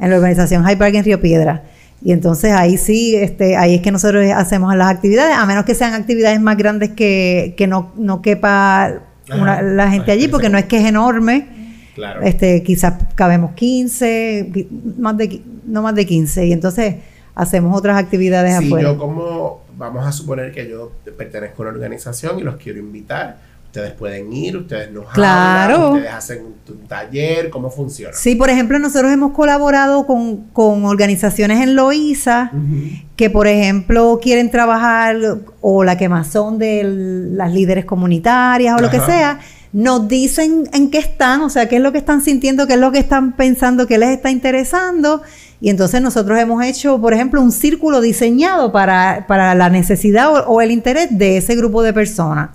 En la urbanización High Park en Río Piedra. Y entonces ahí sí, este, ahí es que nosotros hacemos las actividades, a menos que sean actividades más grandes que, que no, no quepa la gente allí, porque no es que es enorme. Claro. Este, quizás cabemos 15, más de, no más de 15, y entonces hacemos otras actividades sí, afuera. Yo como, vamos a suponer que yo pertenezco a una organización y los quiero invitar, ustedes pueden ir, ustedes nos claro. hablan, ustedes hacen un, taller, ¿cómo funciona? Sí, por ejemplo, nosotros hemos colaborado con, con organizaciones en Loíza que, por ejemplo, quieren trabajar o la quemazón de las líderes comunitarias o lo que sea, nos dicen en qué están, o sea, qué es lo que están sintiendo, qué es lo que están pensando, qué les está interesando y entonces nosotros hemos hecho, por ejemplo, un círculo diseñado para, para la necesidad o, el interés de ese grupo de personas.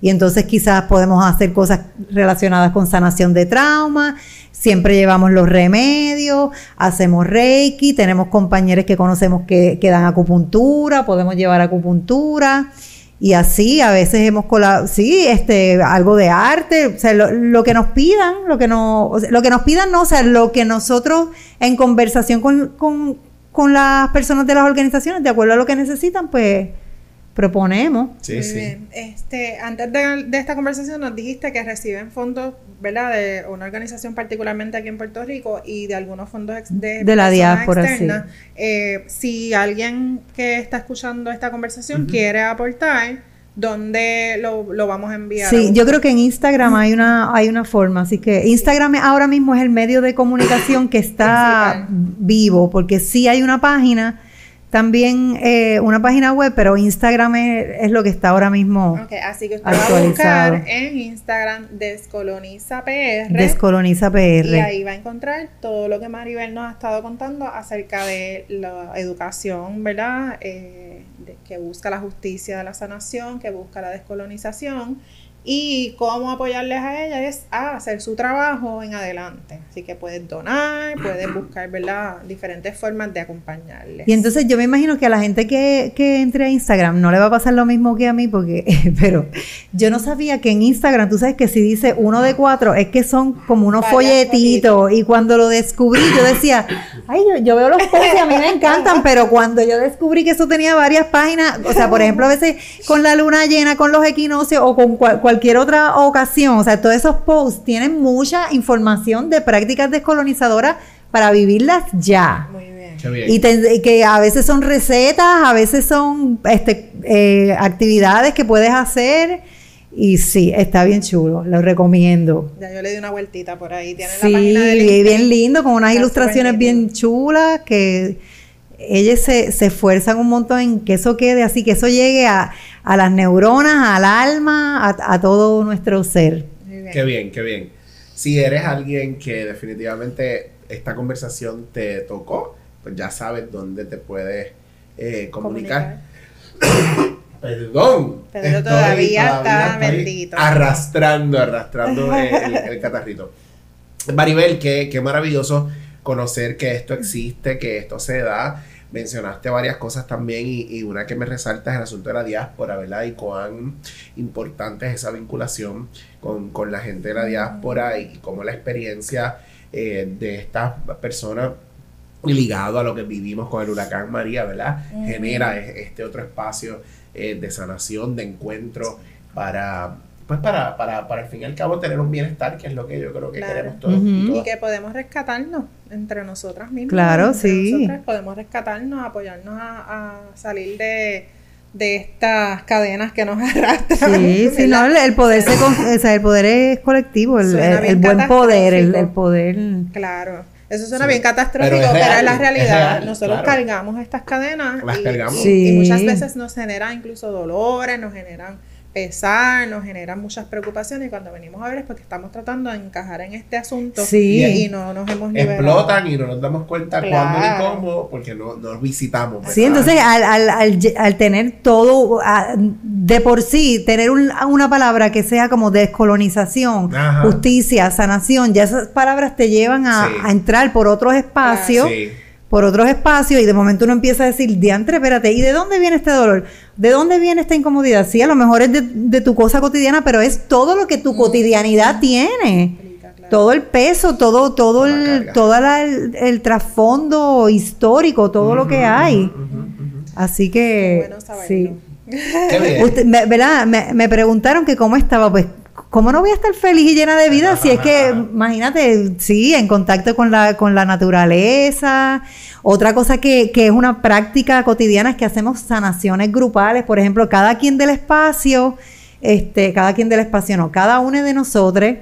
Y entonces quizás podemos hacer cosas relacionadas con sanación de trauma, siempre llevamos los remedios, hacemos reiki, tenemos compañeros que conocemos que, que dan acupuntura, podemos llevar acupuntura. Y así a veces hemos colado, sí, este, algo de arte, o sea, lo, que nos pidan, lo que, no, lo que nos pidan no, o sea, lo que nosotros en conversación con, con, con las personas de las organizaciones, de acuerdo a lo que necesitan, pues proponemos. Sí, sí. Este, antes de, esta conversación nos dijiste que reciben fondos, ¿verdad? De una organización particularmente aquí en Puerto Rico y de algunos fondos de, de la diáspora. Externa. Eh, si alguien que está escuchando esta conversación quiere aportar, ¿dónde lo, lo, vamos a enviar? Sí, yo creo que en Instagram hay una, hay una forma, así que Instagram ahora mismo es el medio de comunicación que está vivo, porque sí hay una página también eh, una página web, pero Instagram es, lo que está ahora mismo okay, así que usted va a buscar en Instagram Descoloniza PR. Descoloniza PR. Y ahí va a encontrar todo lo que Maribel nos ha estado contando acerca de la educación, ¿verdad? Eh, que busca la justicia de la sanación, que busca la descolonización y cómo apoyarles a ella es a hacer su trabajo en adelante. Así que puedes donar, puedes buscar, ¿verdad? Diferentes formas de acompañarles. Y entonces yo me imagino que a la gente que, que entre a Instagram no le va a pasar lo mismo que a mí, porque, pero yo no sabía que en Instagram, tú sabes que si dice uno de cuatro, es que son como unos folletitos. Y cuando lo descubrí, yo decía, ay, yo, veo los posts y a mí me encantan, pero cuando yo descubrí que eso tenía varias páginas, o sea, por ejemplo, a veces con la luna llena, con los equinoccios o con cualquier cualquier otra ocasión, o sea, todos esos posts tienen mucha información de prácticas descolonizadoras para vivirlas ya. Muy bien. Y que a veces son recetas, a veces son este, eh, actividades que puedes hacer. Y sí, está bien chulo, lo recomiendo. Ya yo le di una vueltita por ahí. Tiene sí, la página de bien lindo, con unas ilustraciones bien chulas que ellos se, se, esfuerzan un montón en que eso quede así, que eso llegue a, a las neuronas, al alma, a, todo nuestro ser. Qué bien, qué bien. Si eres alguien que definitivamente esta conversación te tocó, pues ya sabes dónde te puedes eh, comunicar. Perdón. Pero todavía, está bendito. Arrastrando, arrastrando el, catarrito. Maribel, qué, qué maravilloso conocer que esto existe, que esto se da mencionaste varias cosas también y, una que me resalta es el asunto de la diáspora, ¿verdad? Y cuán importante es esa vinculación con, la gente de la diáspora y, cómo la experiencia eh, de estas personas ligado a lo que vivimos con el huracán María, ¿verdad? Genera este otro espacio eh, de sanación, de encuentro para pues para, para, para al fin y al cabo tener un bienestar, que es lo que yo creo que queremos todos. Y que podemos rescatarnos entre nosotras mismas. Claro, sí. podemos rescatarnos, apoyarnos a, salir de, estas cadenas que nos arrastran. Sí, sí, no, el, poder se o sea, el poder es colectivo, el, el, buen poder, el, poder. Claro. Eso suena bien catastrófico, pero es, la realidad. Nosotros cargamos estas cadenas y, y, muchas veces nos generan incluso dolores, nos generan pesar, nos generan muchas preocupaciones y cuando venimos a ver es porque estamos tratando de encajar en este asunto y, no nos hemos liberado. Explotan y no nos damos cuenta cuándo ni cómo porque no nos visitamos. Sí, entonces al, al, al, al tener todo de por sí, tener una palabra que sea como descolonización, justicia, sanación, ya esas palabras te llevan a, entrar por otros espacios por otros espacios y de momento uno empieza a decir, diantre, espérate, ¿y de dónde viene este dolor? ¿De dónde viene esta incomodidad? Sí, a lo mejor es de, tu cosa cotidiana, pero es todo lo que tu mm. cotidianidad tiene. Todo el peso, todo, todo el, todo el, trasfondo histórico, todo lo que hay. Así que, sí. ¿verdad? Me, me preguntaron que cómo estaba, pues ¿cómo no voy a estar feliz y llena de vida si es que, imagínate, sí, en contacto con la, con la naturaleza? Otra cosa que, que es una práctica cotidiana es que hacemos sanaciones grupales, por ejemplo, cada quien del espacio, este, cada quien del espacio, no, cada uno de nosotros,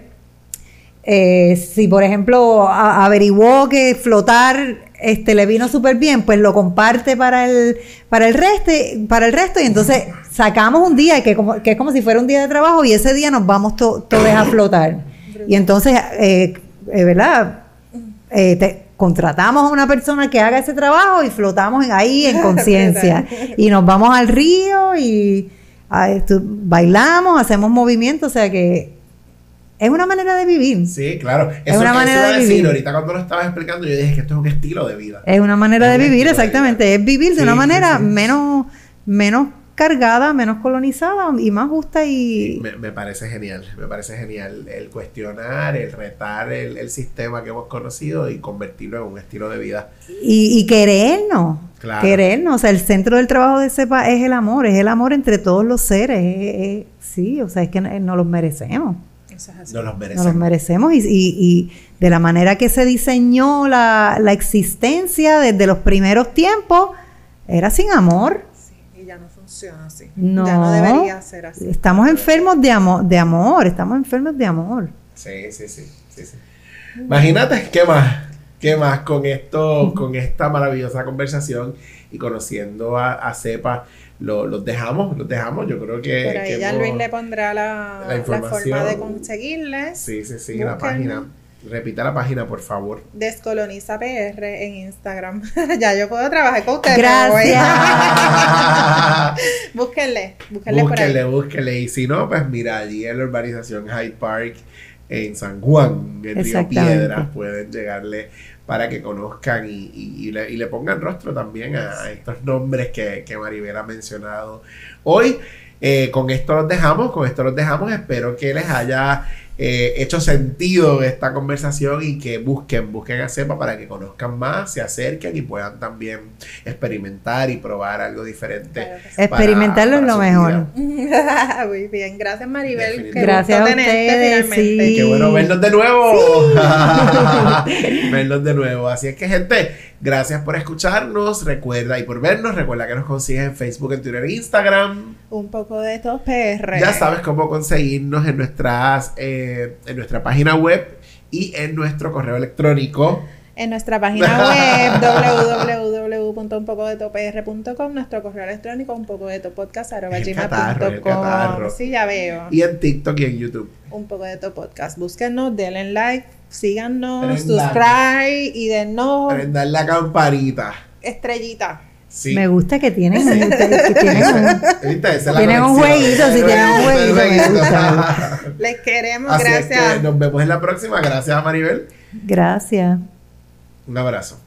eh, si por ejemplo averiguó que flotar este le vino súper bien, pues lo comparte para el, para el resto, para el resto, y entonces sacamos un día que, como, que es como si fuera un día de trabajo, y ese día nos vamos todos a flotar. Y entonces, eh, eh, ¿verdad? Eh, contratamos a una persona que haga ese trabajo y flotamos ahí en conciencia. y nos vamos al río y bailamos, hacemos movimientos, o sea que es una manera de vivir. Sí, claro. es una manera de vivir. Ahorita cuando lo estabas explicando, yo dije que esto es un estilo de vida. Es una manera de vivir, exactamente. Es vivir de una manera menos, menos cargada, menos colonizada y más justa y... Me, me parece genial, me parece genial el cuestionar, el retar el, el sistema que hemos conocido y convertirlo en un estilo de vida. Y, y querernos, Claro. querernos, o sea, el centro del trabajo de CEPA es el amor, es el amor entre todos los seres, es- es- sí, o sea, es que no- nos los merecemos. Eso es así. Nos los Nos merecemos. los merecemos y, y- y de la manera que se diseñó la, la existencia desde los primeros tiempos, era sin amor. Sí, y ya no funciona así. No. Ya no debería ser así. Estamos enfermos de amor, de amor, estamos enfermos de amor. Sí, sí, sí, sí, sí. Imagínate, ¿qué más? ¿Qué más con esto, con esta maravillosa conversación y conociendo a, a Cepa? Lo, los dejamos, los dejamos. Yo creo que. Por ahí que ya hemos- Luis le pondrá la, la forma de conseguirles. Sí, sí, sí, la página. Repita la página, por favor. Descoloniza PR en Instagram. ya yo puedo trabajar con ustedes. Gracias. búsquenle, búsquenle, por búsquenle, ahí. búsquenle. Y si no, pues mira, allí en la urbanización Hyde Park, en San Juan, en Río. Piedras, pueden llegarle para que conozcan y, y- y le, y le pongan rostro también a, a estos nombres que, que Maribel ha mencionado hoy. Eh, con esto los dejamos, con esto los dejamos. Espero que les haya eh, hecho sentido esta conversación y que busquen, busquen a CEPA para que conozcan más, se acerquen y puedan también experimentar y probar algo diferente. Claro. Experimentarlo es lo mejor. Muy bien, gracias Maribel. Qué. Gracias gusto a tenerte ustedes, sí. Qué bueno verlos de nuevo. verlos de nuevo. Así es que, gente, gracias por escucharnos. Recuerda y por vernos. Recuerda que nos consigues en Facebook, en Twitter e Instagram. Un poco de estos PR. Ya sabes cómo conseguirnos en nuestras eh, en nuestra página web y en nuestro correo electrónico. En nuestra página web www.unpocodetopr.com, nuestro correo electrónico un poco de tu podcast. Sí, ya veo. Y en TikTok y en YouTube. Un poco de tu podcast. Búsquenos, denle like, síganos, subscribe y denos Prender la campanita. estrellita. Sí. Me gusta que tienen, que tienen un, Tienen un jueguito, sí, tienen un jueguito, me gusta. Les queremos, Así gracias. es que nos vemos en la próxima. Gracias Maribel. Gracias. Un abrazo.